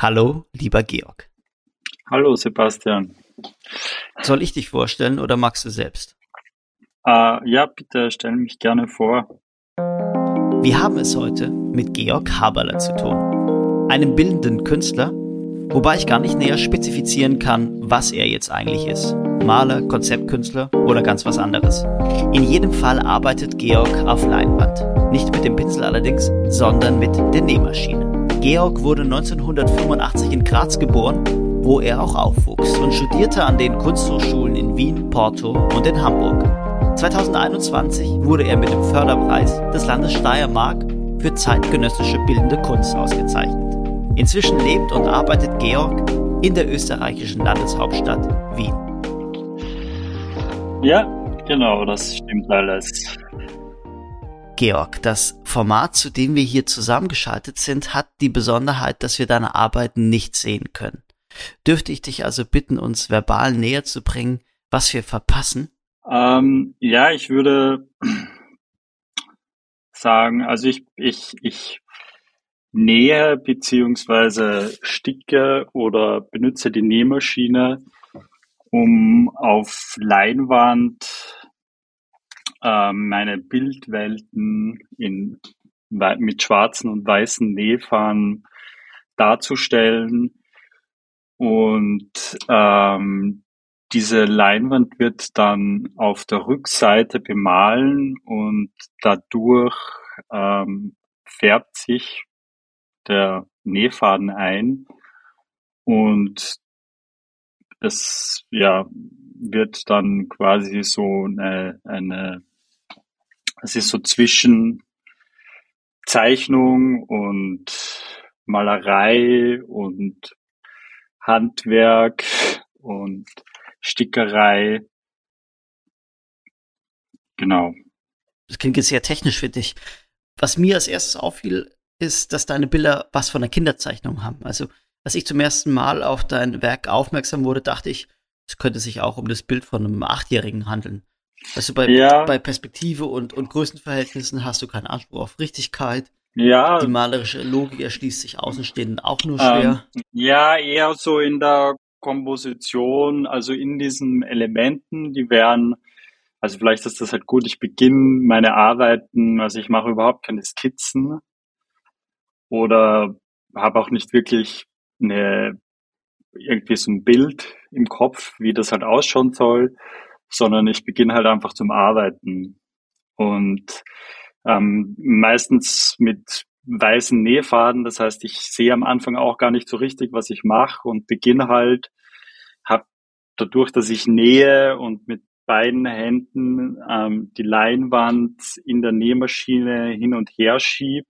Hallo, lieber Georg. Hallo, Sebastian. Soll ich dich vorstellen oder magst du selbst? Äh, ja, bitte stell mich gerne vor. Wir haben es heute mit Georg Haberler zu tun, einem bildenden Künstler, wobei ich gar nicht näher spezifizieren kann, was er jetzt eigentlich ist. Maler, Konzeptkünstler oder ganz was anderes. In jedem Fall arbeitet Georg auf Leinwand. Nicht mit dem Pinsel allerdings, sondern mit der Nähmaschine. Georg wurde 1985 in Graz geboren, wo er auch aufwuchs und studierte an den Kunsthochschulen in Wien, Porto und in Hamburg. 2021 wurde er mit dem Förderpreis des Landes Steiermark für zeitgenössische bildende Kunst ausgezeichnet. Inzwischen lebt und arbeitet Georg in der österreichischen Landeshauptstadt Wien. Ja, genau, das stimmt alles. Georg, das Format, zu dem wir hier zusammengeschaltet sind, hat die Besonderheit, dass wir deine Arbeiten nicht sehen können. Dürfte ich dich also bitten, uns verbal näher zu bringen, was wir verpassen? Ähm, ja, ich würde sagen, also ich, ich, ich nähe beziehungsweise sticke oder benutze die Nähmaschine, um auf Leinwand meine Bildwelten in, mit schwarzen und weißen Nähfahnen darzustellen. Und ähm, diese Leinwand wird dann auf der Rückseite bemalen und dadurch ähm, färbt sich der Nähfaden ein und es ja wird dann quasi so eine, eine es ist so zwischen Zeichnung und Malerei und Handwerk und Stickerei. Genau. Das klingt jetzt sehr technisch für dich. Was mir als erstes auffiel, ist, dass deine Bilder was von einer Kinderzeichnung haben. Also, als ich zum ersten Mal auf dein Werk aufmerksam wurde, dachte ich, es könnte sich auch um das Bild von einem Achtjährigen handeln. Also bei, ja. bei Perspektive und, und Größenverhältnissen hast du keinen Anspruch auf Richtigkeit. Ja. Die malerische Logik erschließt sich Außenstehenden auch nur schwer. Ähm, ja, eher so in der Komposition, also in diesen Elementen, die wären, also vielleicht ist das halt gut, ich beginne meine Arbeiten, also ich mache überhaupt keine Skizzen oder habe auch nicht wirklich eine irgendwie so ein Bild im Kopf, wie das halt ausschauen soll, sondern ich beginne halt einfach zum Arbeiten. Und ähm, meistens mit weißen Nähfaden, das heißt, ich sehe am Anfang auch gar nicht so richtig, was ich mache und beginne halt, habe dadurch, dass ich nähe und mit beiden Händen ähm, die Leinwand in der Nähmaschine hin und her schieb,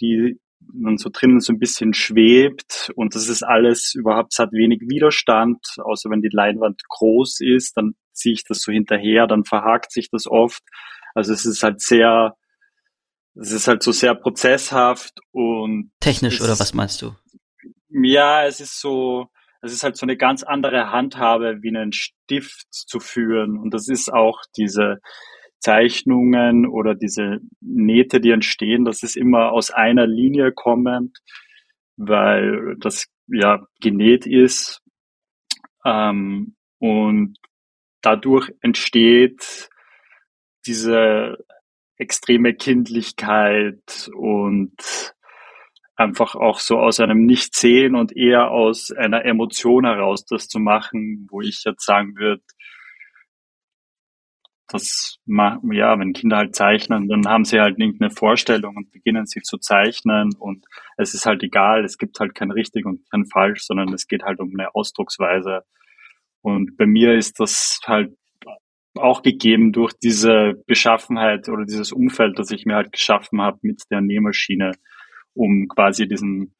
die und so drinnen so ein bisschen schwebt und das ist alles überhaupt, es hat wenig Widerstand, außer wenn die Leinwand groß ist, dann ziehe ich das so hinterher, dann verhakt sich das oft. Also es ist halt sehr, es ist halt so sehr prozesshaft und technisch oder was meinst du? Ja, es ist so, es ist halt so eine ganz andere Handhabe, wie einen Stift zu führen und das ist auch diese Zeichnungen oder diese Nähte, die entstehen, das ist immer aus einer Linie kommend, weil das ja genäht ist. Ähm, und dadurch entsteht diese extreme Kindlichkeit und einfach auch so aus einem Nichtsehen und eher aus einer Emotion heraus das zu machen, wo ich jetzt sagen würde, das, ja, wenn Kinder halt zeichnen, dann haben sie halt irgendeine Vorstellung und beginnen sich zu zeichnen und es ist halt egal, es gibt halt kein richtig und kein falsch, sondern es geht halt um eine Ausdrucksweise. Und bei mir ist das halt auch gegeben durch diese Beschaffenheit oder dieses Umfeld, das ich mir halt geschaffen habe mit der Nähmaschine, um quasi diesen,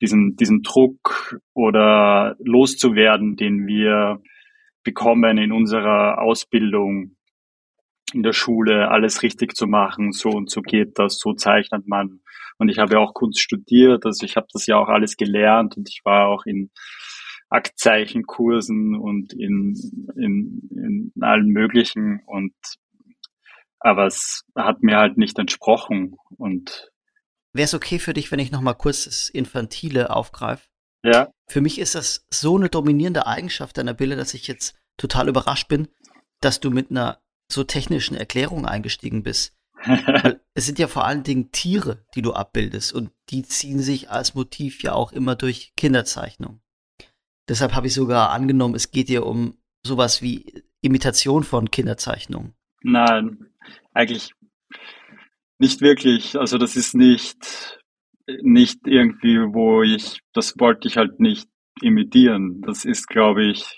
diesen, diesen Druck oder loszuwerden, den wir bekommen in unserer Ausbildung in der Schule alles richtig zu machen, so und so geht das, so zeichnet man. Und ich habe ja auch Kunst studiert, also ich habe das ja auch alles gelernt und ich war auch in Aktzeichenkursen und in, in, in allen möglichen und aber es hat mir halt nicht entsprochen und Wäre es okay für dich, wenn ich noch mal kurz das Infantile aufgreife? Ja. Für mich ist das so eine dominierende Eigenschaft deiner Bilder, dass ich jetzt total überrascht bin, dass du mit einer so technischen Erklärung eingestiegen bist. Es sind ja vor allen Dingen Tiere, die du abbildest und die ziehen sich als Motiv ja auch immer durch Kinderzeichnung. Deshalb habe ich sogar angenommen, es geht dir um sowas wie Imitation von Kinderzeichnungen. Nein, eigentlich nicht wirklich. Also das ist nicht, nicht irgendwie, wo ich, das wollte ich halt nicht imitieren. Das ist, glaube ich,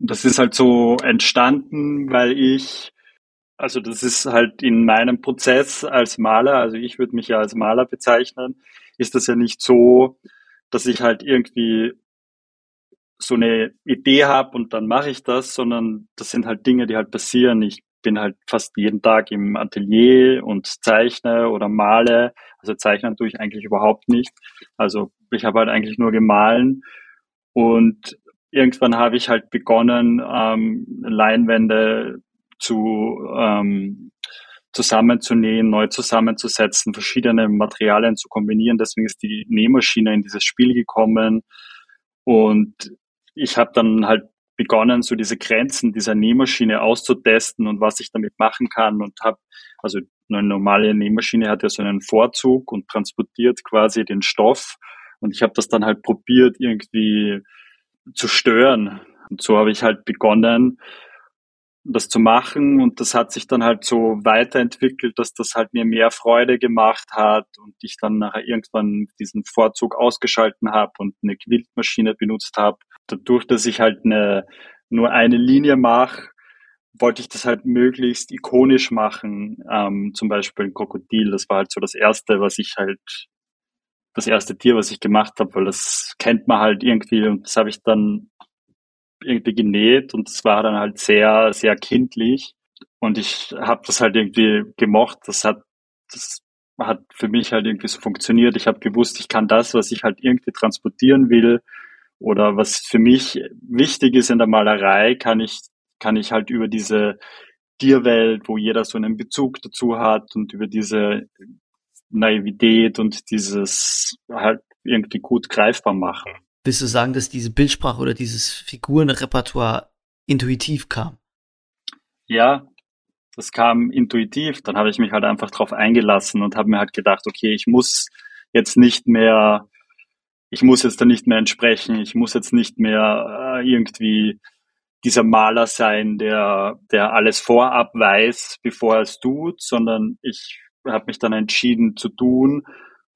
das ist halt so entstanden, weil ich, also das ist halt in meinem Prozess als Maler, also ich würde mich ja als Maler bezeichnen, ist das ja nicht so, dass ich halt irgendwie so eine Idee habe und dann mache ich das, sondern das sind halt Dinge, die halt passieren. Ich bin halt fast jeden Tag im Atelier und zeichne oder male. Also zeichnen tue ich eigentlich überhaupt nicht. Also ich habe halt eigentlich nur gemahlen und irgendwann habe ich halt begonnen, ähm, Leinwände zu ähm, zusammenzunähen, neu zusammenzusetzen, verschiedene Materialien zu kombinieren. Deswegen ist die Nähmaschine in dieses Spiel gekommen. Und ich habe dann halt begonnen, so diese Grenzen dieser Nähmaschine auszutesten und was ich damit machen kann und habe, also eine normale Nähmaschine hat ja so einen Vorzug und transportiert quasi den Stoff und ich habe das dann halt probiert irgendwie zu stören. Und so habe ich halt begonnen, das zu machen und das hat sich dann halt so weiterentwickelt, dass das halt mir mehr Freude gemacht hat und ich dann nachher irgendwann diesen Vorzug ausgeschalten habe und eine Quiltmaschine benutzt habe. Dadurch, dass ich halt eine, nur eine Linie mache, wollte ich das halt möglichst ikonisch machen. Ähm, zum Beispiel ein Krokodil, das war halt so das erste, was ich halt, das erste Tier, was ich gemacht habe, weil das kennt man halt irgendwie und das habe ich dann irgendwie genäht und es war dann halt sehr, sehr kindlich. Und ich habe das halt irgendwie gemocht. Das hat, das hat für mich halt irgendwie so funktioniert. Ich habe gewusst, ich kann das, was ich halt irgendwie transportieren will oder was für mich wichtig ist in der Malerei, kann ich, kann ich halt über diese Tierwelt, wo jeder so einen Bezug dazu hat und über diese Naivität und dieses halt irgendwie gut greifbar machen. Willst du sagen, dass diese Bildsprache oder dieses Figurenrepertoire intuitiv kam? Ja, das kam intuitiv. Dann habe ich mich halt einfach drauf eingelassen und habe mir halt gedacht, okay, ich muss jetzt nicht mehr, ich muss jetzt da nicht mehr entsprechen, ich muss jetzt nicht mehr äh, irgendwie dieser Maler sein, der, der alles vorab weiß, bevor er es tut, sondern ich habe mich dann entschieden zu tun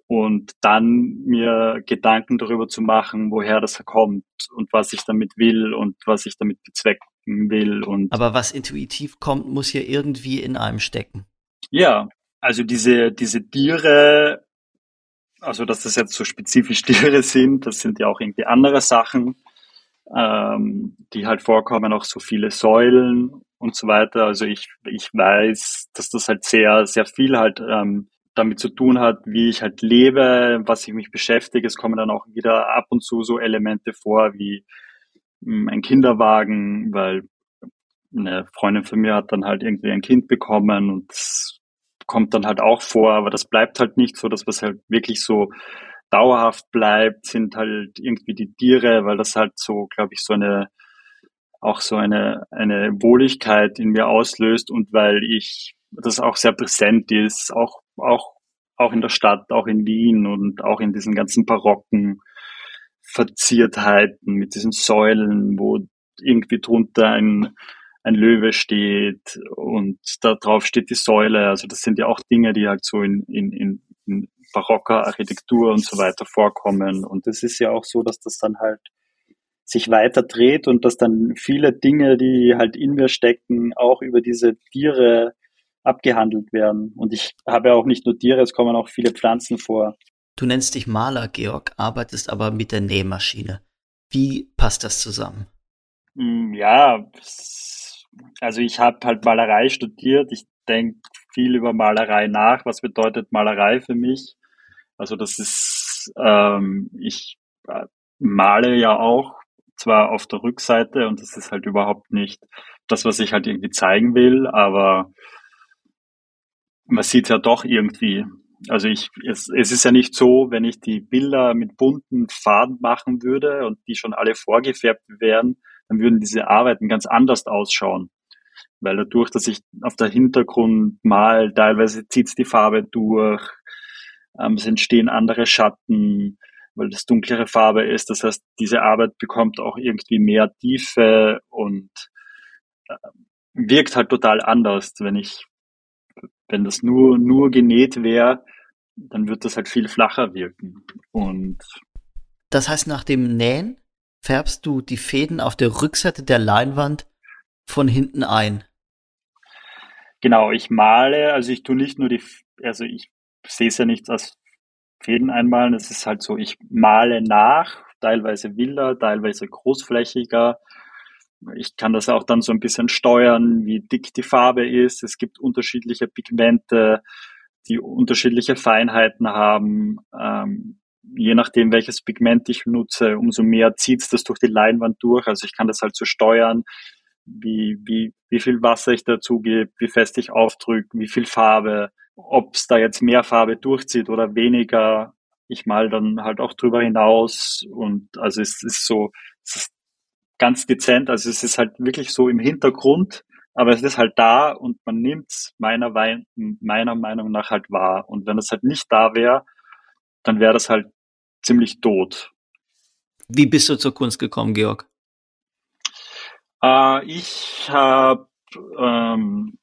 und dann mir Gedanken darüber zu machen, woher das kommt und was ich damit will und was ich damit bezwecken will. Und Aber was intuitiv kommt, muss ja irgendwie in einem stecken. Ja, also diese, diese Tiere, also dass das jetzt so spezifisch Tiere sind, das sind ja auch irgendwie andere Sachen, ähm, die halt vorkommen, auch so viele Säulen und so weiter. Also ich, ich weiß, dass das halt sehr, sehr viel halt ähm, damit zu tun hat, wie ich halt lebe, was ich mich beschäftige. Es kommen dann auch wieder ab und zu so Elemente vor wie hm, ein Kinderwagen, weil eine Freundin von mir hat dann halt irgendwie ein Kind bekommen und das kommt dann halt auch vor, aber das bleibt halt nicht so, dass was halt wirklich so dauerhaft bleibt, sind halt irgendwie die Tiere, weil das halt so, glaube ich, so eine auch so eine, eine Wohligkeit in mir auslöst und weil ich das auch sehr präsent ist, auch auch, auch in der Stadt, auch in Wien und auch in diesen ganzen barocken Verziertheiten mit diesen Säulen, wo irgendwie drunter ein, ein Löwe steht und da drauf steht die Säule. Also das sind ja auch Dinge, die halt so in, in, in, in barocker Architektur und so weiter vorkommen. Und es ist ja auch so, dass das dann halt sich weiter dreht und dass dann viele Dinge, die halt in mir stecken, auch über diese Tiere abgehandelt werden. Und ich habe auch nicht nur Tiere, es kommen auch viele Pflanzen vor. Du nennst dich Maler, Georg, arbeitest aber mit der Nähmaschine. Wie passt das zusammen? Hm, ja, also ich habe halt Malerei studiert. Ich denke viel über Malerei nach. Was bedeutet Malerei für mich? Also das ist, ähm, ich äh, male ja auch, zwar auf der Rückseite und das ist halt überhaupt nicht das, was ich halt irgendwie zeigen will, aber man sieht ja doch irgendwie. Also ich, es, es ist ja nicht so, wenn ich die Bilder mit bunten Farben machen würde und die schon alle vorgefärbt wären, dann würden diese Arbeiten ganz anders ausschauen. Weil dadurch, dass ich auf der Hintergrund mal, teilweise zieht die Farbe durch, ähm, es entstehen andere Schatten, weil das dunklere Farbe ist. Das heißt, diese Arbeit bekommt auch irgendwie mehr Tiefe und äh, wirkt halt total anders. Wenn ich, wenn das nur, nur genäht wäre, dann wird das halt viel flacher wirken. Und das heißt, nach dem Nähen färbst du die Fäden auf der Rückseite der Leinwand von hinten ein. Genau, ich male, also ich tue nicht nur die, also ich sehe es ja nicht als Fäden einmalen, es ist halt so, ich male nach, teilweise wilder, teilweise großflächiger. Ich kann das auch dann so ein bisschen steuern, wie dick die Farbe ist. Es gibt unterschiedliche Pigmente, die unterschiedliche Feinheiten haben. Ähm, je nachdem, welches Pigment ich nutze, umso mehr zieht es das durch die Leinwand durch. Also ich kann das halt so steuern, wie, wie, wie viel Wasser ich dazu gebe, wie fest ich aufdrücke, wie viel Farbe, ob es da jetzt mehr Farbe durchzieht oder weniger. Ich mal dann halt auch drüber hinaus und also es ist so, es ist ganz dezent, also es ist halt wirklich so im Hintergrund, aber es ist halt da und man nimmt es meiner, meiner Meinung nach halt wahr. Und wenn es halt nicht da wäre, dann wäre das halt ziemlich tot. Wie bist du zur Kunst gekommen, Georg? Äh, ich habe ähm,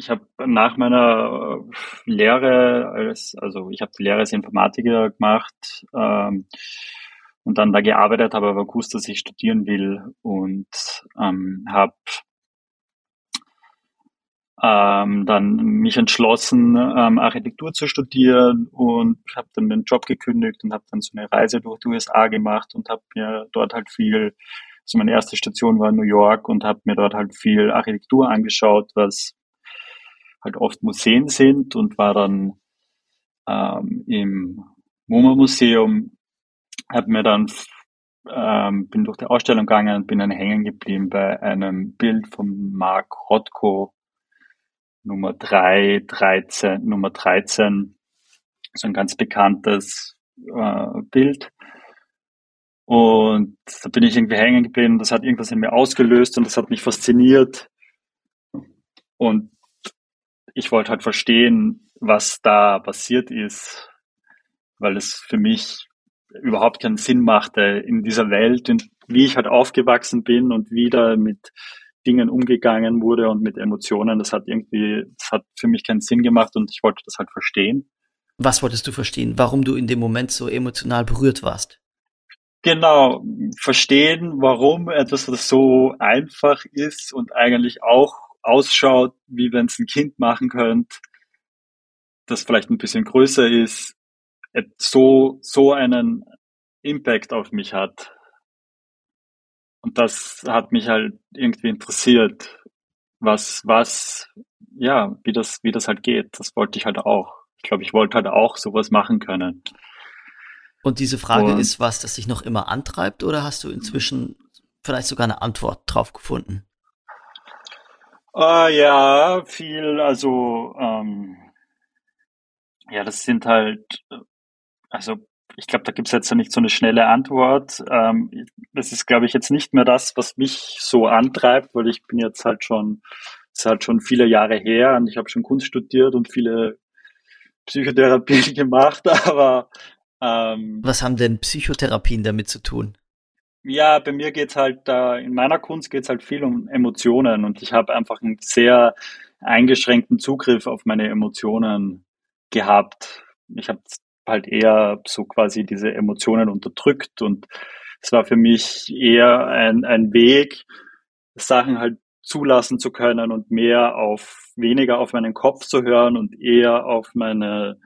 ich habe nach meiner Lehre als, also ich habe die Lehre als Informatiker gemacht ähm, und dann da gearbeitet, habe aber gewusst, dass ich studieren will und ähm, habe ähm, dann mich entschlossen, ähm, Architektur zu studieren und habe dann den Job gekündigt und habe dann so eine Reise durch die USA gemacht und habe mir dort halt viel, also meine erste Station war in New York und habe mir dort halt viel Architektur angeschaut, was halt oft Museen sind und war dann ähm, im MoMA Museum, habe mir dann ähm, bin durch die Ausstellung gegangen und bin dann hängen geblieben bei einem Bild von Mark Rothko, Nummer 3, 13, Nummer 13, so ein ganz bekanntes äh, Bild. Und da bin ich irgendwie hängen geblieben, das hat irgendwas in mir ausgelöst und das hat mich fasziniert. Und ich wollte halt verstehen, was da passiert ist, weil es für mich überhaupt keinen Sinn machte in dieser Welt und wie ich halt aufgewachsen bin und wie da mit Dingen umgegangen wurde und mit Emotionen. Das hat irgendwie, das hat für mich keinen Sinn gemacht und ich wollte das halt verstehen. Was wolltest du verstehen? Warum du in dem Moment so emotional berührt warst? Genau, verstehen, warum etwas, das so einfach ist und eigentlich auch ausschaut, wie wenn es ein Kind machen könnte, das vielleicht ein bisschen größer ist, so, so einen Impact auf mich hat. Und das hat mich halt irgendwie interessiert, was, was, ja, wie das, wie das halt geht. Das wollte ich halt auch. Ich glaube, ich wollte halt auch sowas machen können. Und diese Frage Und, ist was, das dich noch immer antreibt oder hast du inzwischen vielleicht sogar eine Antwort drauf gefunden? Äh, ja, viel, also, ähm, ja, das sind halt, also ich glaube, da gibt's jetzt ja nicht so eine schnelle Antwort. Ähm, das ist, glaube ich, jetzt nicht mehr das, was mich so antreibt, weil ich bin jetzt halt schon, ist halt schon viele Jahre her und ich habe schon Kunst studiert und viele Psychotherapien gemacht, aber ähm, was haben denn Psychotherapien damit zu tun? Ja, bei mir geht's halt, in meiner Kunst geht's halt viel um Emotionen und ich habe einfach einen sehr eingeschränkten Zugriff auf meine Emotionen gehabt. Ich habe halt eher so quasi diese Emotionen unterdrückt und es war für mich eher ein, ein Weg, Sachen halt zulassen zu können und mehr auf weniger auf meinen Kopf zu hören und eher auf meine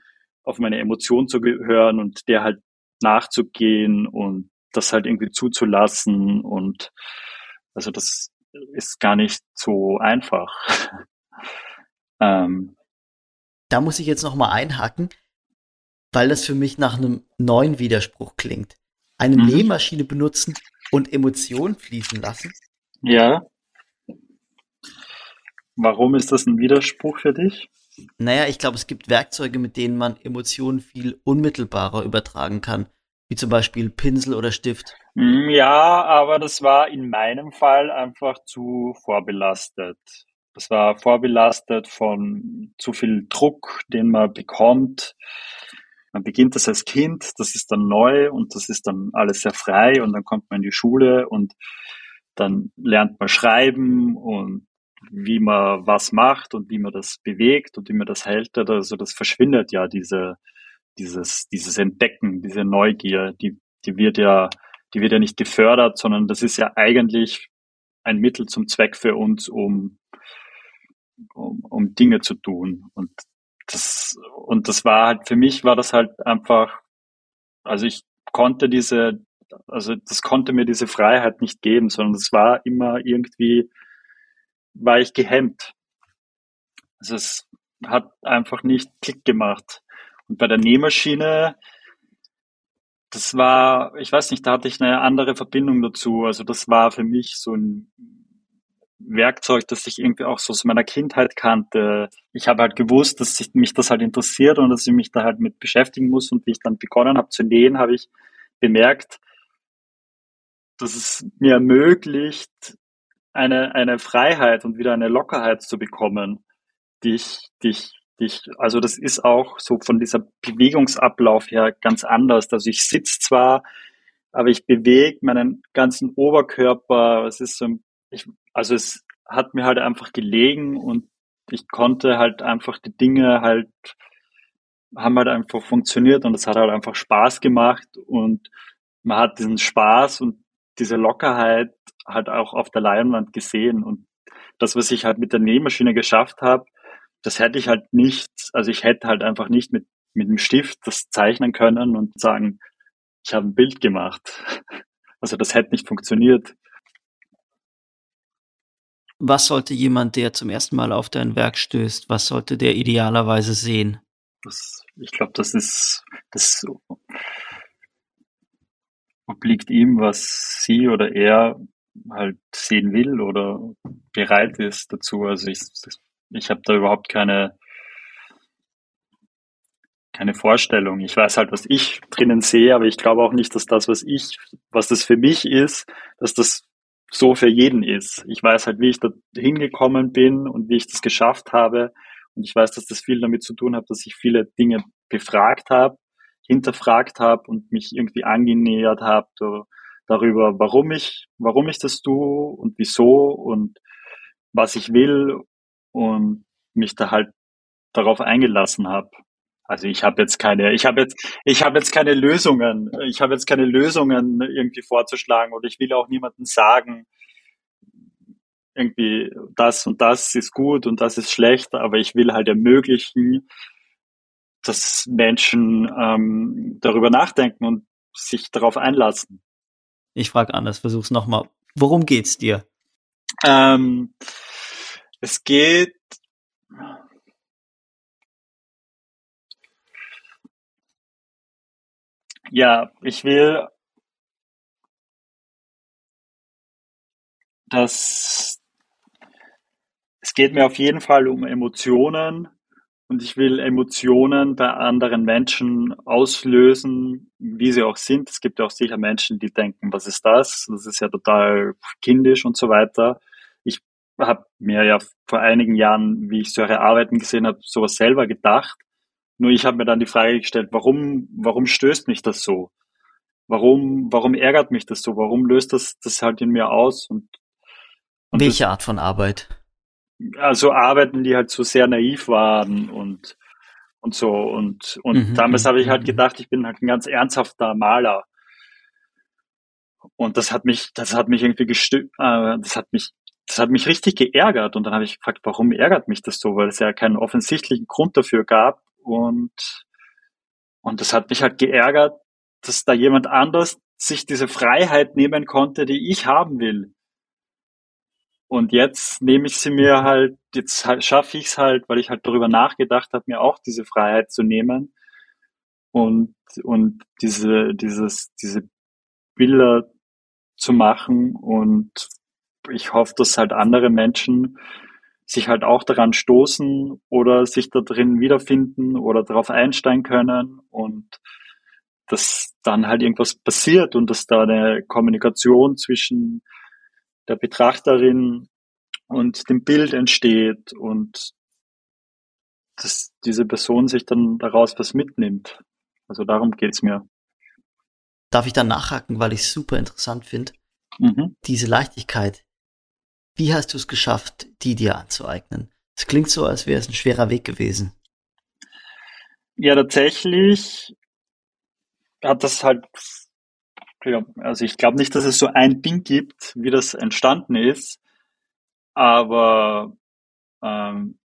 auf meine Emotionen zu hören und der halt nachzugehen und das halt irgendwie zuzulassen und also das ist gar nicht so einfach. ähm, da muss ich jetzt noch mal einhaken weil das für mich nach einem neuen Widerspruch klingt. Eine mhm. Nähmaschine benutzen und Emotionen fließen lassen? Ja. Warum ist das ein Widerspruch für dich? Naja, ich glaube, es gibt Werkzeuge, mit denen man Emotionen viel unmittelbarer übertragen kann, wie zum Beispiel Pinsel oder Stift. Hm, ja, aber das war in meinem Fall einfach zu vorbelastet. Das war vorbelastet von zu viel Druck, den man bekommt. Man beginnt das als Kind, das ist dann neu und das ist dann alles sehr frei und dann kommt man in die Schule und dann lernt man schreiben und wie man was macht und wie man das bewegt und wie man das hält. Also das verschwindet ja diese, dieses, dieses Entdecken, diese Neugier, die, die wird ja, die wird ja nicht gefördert, sondern das ist ja eigentlich ein Mittel zum Zweck für uns, um, um, um Dinge zu tun. Und das, und das war halt, für mich war das halt einfach, also ich konnte diese, also das konnte mir diese Freiheit nicht geben, sondern es war immer irgendwie, war ich gehemmt. Also es hat einfach nicht Klick gemacht. Und bei der Nähmaschine, das war, ich weiß nicht, da hatte ich eine andere Verbindung dazu. Also das war für mich so ein Werkzeug, das ich irgendwie auch so aus meiner Kindheit kannte. Ich habe halt gewusst, dass ich, mich das halt interessiert und dass ich mich da halt mit beschäftigen muss. Und wie ich dann begonnen habe zu nähen, habe ich bemerkt, dass es mir ermöglicht, eine, eine Freiheit und wieder eine Lockerheit zu bekommen, die ich, die ich, ich, also das ist auch so von dieser Bewegungsablauf her ganz anders. Also ich sitze zwar, aber ich bewege meinen ganzen Oberkörper. Es ist so, ich, also es hat mir halt einfach gelegen und ich konnte halt einfach die Dinge halt, haben halt einfach funktioniert und es hat halt einfach Spaß gemacht und man hat diesen Spaß und diese Lockerheit halt auch auf der Leinwand gesehen. Und das, was ich halt mit der Nähmaschine geschafft habe, das hätte ich halt nicht, also ich hätte halt einfach nicht mit, mit dem Stift das zeichnen können und sagen, ich habe ein Bild gemacht. Also das hätte nicht funktioniert. Was sollte jemand, der zum ersten Mal auf dein Werk stößt, was sollte der idealerweise sehen? Das, ich glaube, das ist das obliegt ihm, was sie oder er halt sehen will oder bereit ist dazu. Also ich, ich habe da überhaupt keine, keine Vorstellung. Ich weiß halt, was ich drinnen sehe, aber ich glaube auch nicht, dass das, was ich, was das für mich ist, dass das so für jeden ist. Ich weiß halt, wie ich da hingekommen bin und wie ich das geschafft habe. Und ich weiß, dass das viel damit zu tun hat, dass ich viele Dinge befragt habe, hinterfragt habe und mich irgendwie angenähert habe darüber, warum ich, warum ich das tue und wieso und was ich will und mich da halt darauf eingelassen habe. Also ich habe jetzt keine, ich habe jetzt, ich habe jetzt keine Lösungen. Ich habe jetzt keine Lösungen irgendwie vorzuschlagen oder ich will auch niemandem sagen, irgendwie das und das ist gut und das ist schlecht, aber ich will halt ermöglichen, dass Menschen ähm, darüber nachdenken und sich darauf einlassen. Ich frage anders, versuch's nochmal. Worum geht's dir? Ähm, es geht ja, ich will, dass es geht mir auf jeden Fall um Emotionen und ich will Emotionen bei anderen Menschen auslösen, wie sie auch sind. Es gibt ja auch sicher Menschen, die denken, was ist das? Das ist ja total kindisch und so weiter. Habe mir ja vor einigen Jahren, wie ich solche Arbeiten gesehen habe, sowas selber gedacht. Nur ich habe mir dann die Frage gestellt, warum, warum stößt mich das so? Warum, warum ärgert mich das so? Warum löst das das halt in mir aus? Und, und Welche das, Art von Arbeit? also Arbeiten, die halt so sehr naiv waren und und so und und mhm, damals habe ich halt mhm. gedacht, ich bin halt ein ganz ernsthafter Maler und das hat mich das hat mich irgendwie gestört, äh, das hat mich das hat mich richtig geärgert und dann habe ich gefragt, warum ärgert mich das so, weil es ja keinen offensichtlichen Grund dafür gab und und das hat mich halt geärgert, dass da jemand anders sich diese Freiheit nehmen konnte, die ich haben will. Und jetzt nehme ich sie mir halt, jetzt schaffe ich es halt, weil ich halt darüber nachgedacht habe, mir auch diese Freiheit zu nehmen und, und diese, dieses, diese Bilder zu machen. Und ich hoffe, dass halt andere Menschen sich halt auch daran stoßen oder sich da drin wiederfinden oder darauf einsteigen können und dass dann halt irgendwas passiert und dass da eine Kommunikation zwischen der Betrachterin und dem Bild entsteht und dass diese Person sich dann daraus was mitnimmt. Also darum geht's mir. Darf ich da nachhaken, weil ich es super interessant finde? Mhm. Diese Leichtigkeit. Wie hast du es geschafft, die dir anzueignen? Es klingt so, als wäre es ein schwerer Weg gewesen. Ja, tatsächlich hat das halt, also ich glaube nicht, dass es so ein Ding gibt, wie das entstanden ist, aber ähm,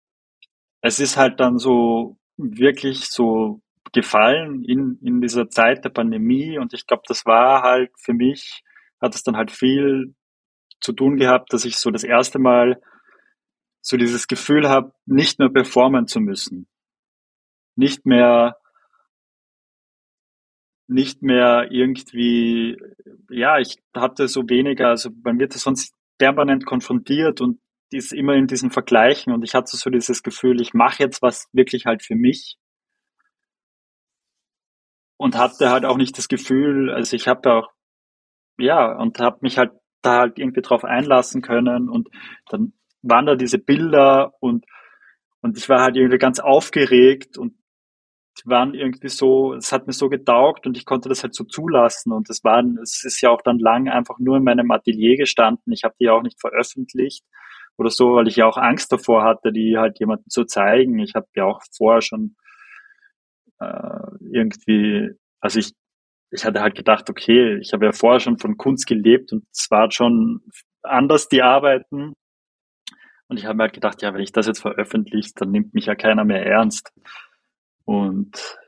es ist halt dann so wirklich so gefallen in, in dieser Zeit der Pandemie und ich glaube, das war halt für mich, hat es dann halt viel zu tun gehabt, dass ich so das erste Mal so dieses Gefühl habe, nicht mehr performen zu müssen. Nicht mehr, nicht mehr irgendwie, ja, ich hatte so weniger, also man wird sonst permanent konfrontiert und ist immer in diesen Vergleichen und ich hatte so dieses Gefühl, ich mache jetzt was wirklich halt für mich und hatte halt auch nicht das Gefühl, also ich habe auch, ja, und habe mich halt da halt irgendwie drauf einlassen können und dann waren da diese Bilder und, und ich war halt irgendwie ganz aufgeregt und waren irgendwie so, es hat mir so getaugt und ich konnte das halt so zulassen und es waren, es ist ja auch dann lang einfach nur in meinem Atelier gestanden. Ich habe die auch nicht veröffentlicht oder so, weil ich ja auch Angst davor hatte, die halt jemandem zu zeigen. Ich habe ja auch vorher schon äh, irgendwie, also ich, ich hatte halt gedacht, okay, ich habe ja vorher schon von Kunst gelebt und es war schon anders die Arbeiten. Und ich habe mir halt gedacht, ja, wenn ich das jetzt veröffentliche, dann nimmt mich ja keiner mehr ernst. Und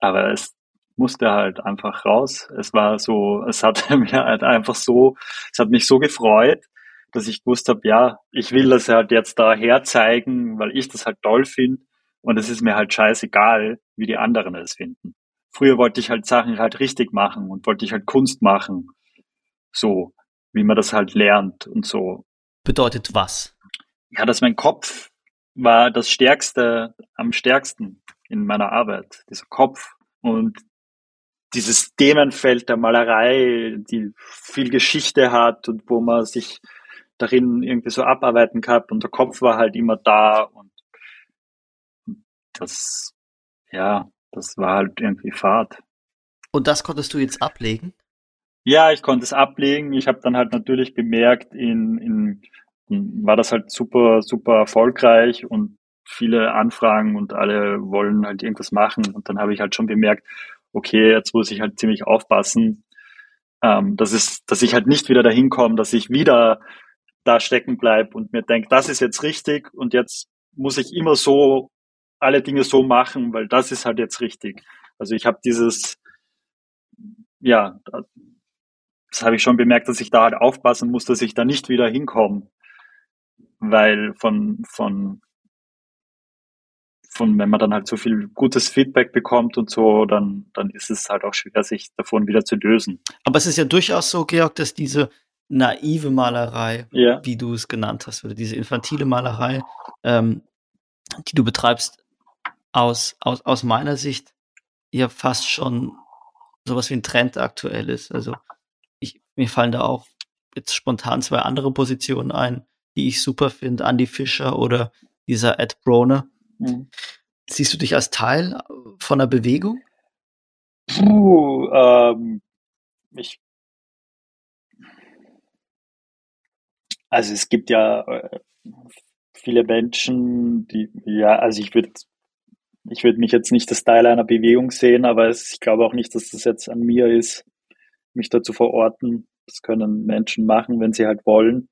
aber es musste halt einfach raus. Es war so, es hat mir halt einfach so, es hat mich so gefreut, dass ich gewusst habe, ja, ich will das halt jetzt da herzeigen, weil ich das halt toll finde. Und es ist mir halt scheißegal, wie die anderen es finden. Früher wollte ich halt Sachen halt richtig machen und wollte ich halt Kunst machen. So, wie man das halt lernt und so. Bedeutet was? Ja, dass mein Kopf war das Stärkste, am stärksten in meiner Arbeit. Dieser Kopf und dieses Themenfeld der Malerei, die viel Geschichte hat und wo man sich darin irgendwie so abarbeiten kann und der Kopf war halt immer da und das, ja, das war halt irgendwie Fahrt. Und das konntest du jetzt ablegen? Ja, ich konnte es ablegen. Ich habe dann halt natürlich bemerkt, in, in, war das halt super, super erfolgreich und viele Anfragen und alle wollen halt irgendwas machen. Und dann habe ich halt schon bemerkt, okay, jetzt muss ich halt ziemlich aufpassen, ähm, dass, es, dass ich halt nicht wieder dahin komme, dass ich wieder da stecken bleibe und mir denke, das ist jetzt richtig und jetzt muss ich immer so alle Dinge so machen, weil das ist halt jetzt richtig. Also ich habe dieses, ja, das habe ich schon bemerkt, dass ich da halt aufpassen muss, dass ich da nicht wieder hinkomme. Weil von, von, von, wenn man dann halt so viel gutes Feedback bekommt und so, dann, dann ist es halt auch schwer, sich davon wieder zu lösen. Aber es ist ja durchaus so, Georg, dass diese naive Malerei, ja. wie du es genannt hast, oder diese infantile Malerei, ähm, die du betreibst, aus, aus, aus meiner Sicht ja fast schon sowas wie ein Trend aktuell ist. Also ich, mir fallen da auch jetzt spontan zwei andere Positionen ein, die ich super finde. Andy Fischer oder dieser Ed Broner. Mhm. Siehst du dich als Teil von einer Bewegung? Puh, ähm, ich also es gibt ja äh, viele Menschen, die, ja, also ich würde ich würde mich jetzt nicht als Teil einer Bewegung sehen, aber es, ich glaube auch nicht, dass das jetzt an mir ist, mich da zu verorten. Das können Menschen machen, wenn sie halt wollen.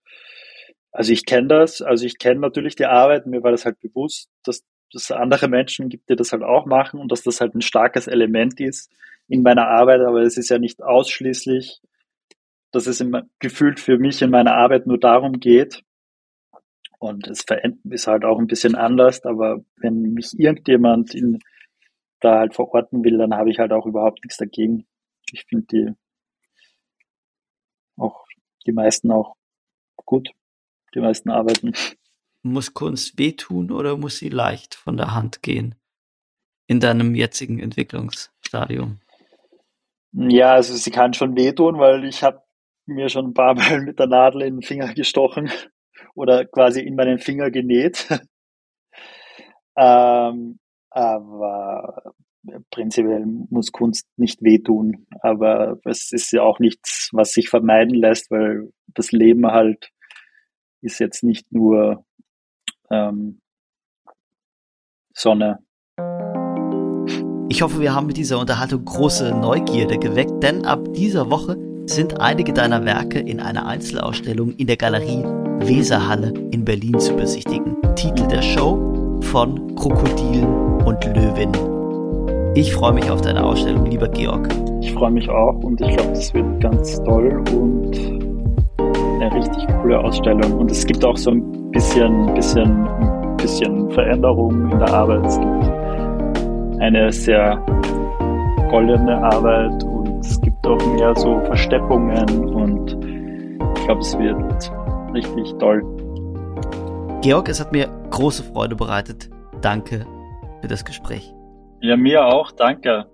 Also ich kenne das, also ich kenne natürlich die Arbeit, mir war das halt bewusst, dass es andere Menschen gibt, die das halt auch machen und dass das halt ein starkes Element ist in meiner Arbeit, aber es ist ja nicht ausschließlich, dass es gefühlt für mich in meiner Arbeit nur darum geht, und es ist halt auch ein bisschen anders, aber wenn mich irgendjemand in, da halt verorten will, dann habe ich halt auch überhaupt nichts dagegen. Ich finde die auch die meisten auch gut, die meisten arbeiten. Muss Kunst wehtun oder muss sie leicht von der Hand gehen? In deinem jetzigen Entwicklungsstadium? Ja, also sie kann schon wehtun, weil ich habe mir schon ein paar Mal mit der Nadel in den Finger gestochen oder quasi in meinen Finger genäht. ähm, aber prinzipiell muss Kunst nicht wehtun. Aber es ist ja auch nichts, was sich vermeiden lässt, weil das Leben halt ist jetzt nicht nur ähm, Sonne. Ich hoffe, wir haben mit dieser Unterhaltung große Neugierde geweckt, denn ab dieser Woche sind einige deiner Werke in einer Einzelausstellung in der Galerie Weserhalle in Berlin zu besichtigen. Titel der Show von Krokodilen und Löwinnen. Ich freue mich auf deine Ausstellung, lieber Georg. Ich freue mich auch und ich glaube, das wird ganz toll und eine richtig coole Ausstellung. Und es gibt auch so ein bisschen, bisschen, bisschen Veränderung in der Arbeit. Es gibt eine sehr goldene Arbeit und es gibt auch mehr so Versteppungen und ich glaube, es wird richtig toll. Georg, es hat mir große Freude bereitet. Danke für das Gespräch. Ja, mir auch. Danke.